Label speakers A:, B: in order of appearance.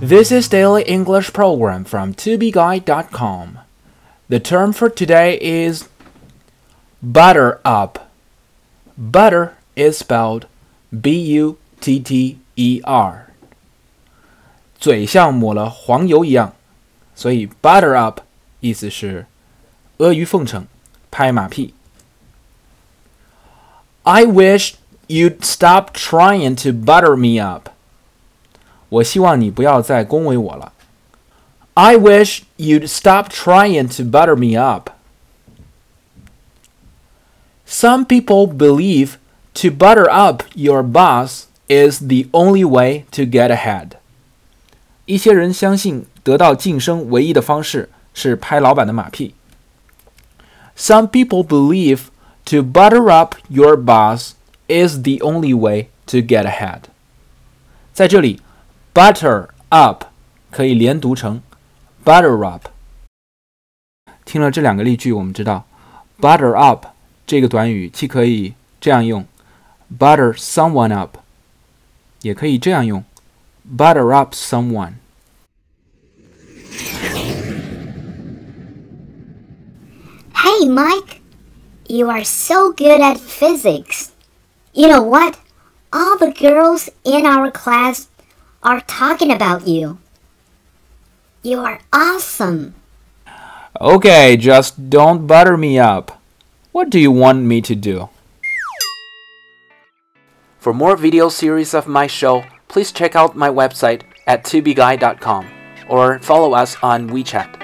A: This is daily English program from tobeguide.com. The term for today is butter up. Butter is spelled B U T T E R. 嘴像抹了黄油一样，所以 butter up 意思是阿谀奉承、拍马屁。I wish you'd stop trying to butter me up. 我希望你不要再恭维我了。I wish you'd stop trying to butter me up. Some people believe to butter up your boss is the only way to get ahead. 一些人相信得到晋升唯一的方式是拍老板的马屁。Some people believe to butter up your boss is the only way to get ahead. 在这里 butter up 可以连读成 butter up。听了这两个例句，我们知道 butter up 这个短语既可以这样用 butter someone up，也可以这样用 butter up
B: someone。Hey, Mike, you are so good at physics. You know what? All the girls in our class are talking about you. You are awesome.
A: Okay, just don't butter me up. What do you want me to do? For more video series of my show, please check out my website at tubeguy.com or follow us on WeChat.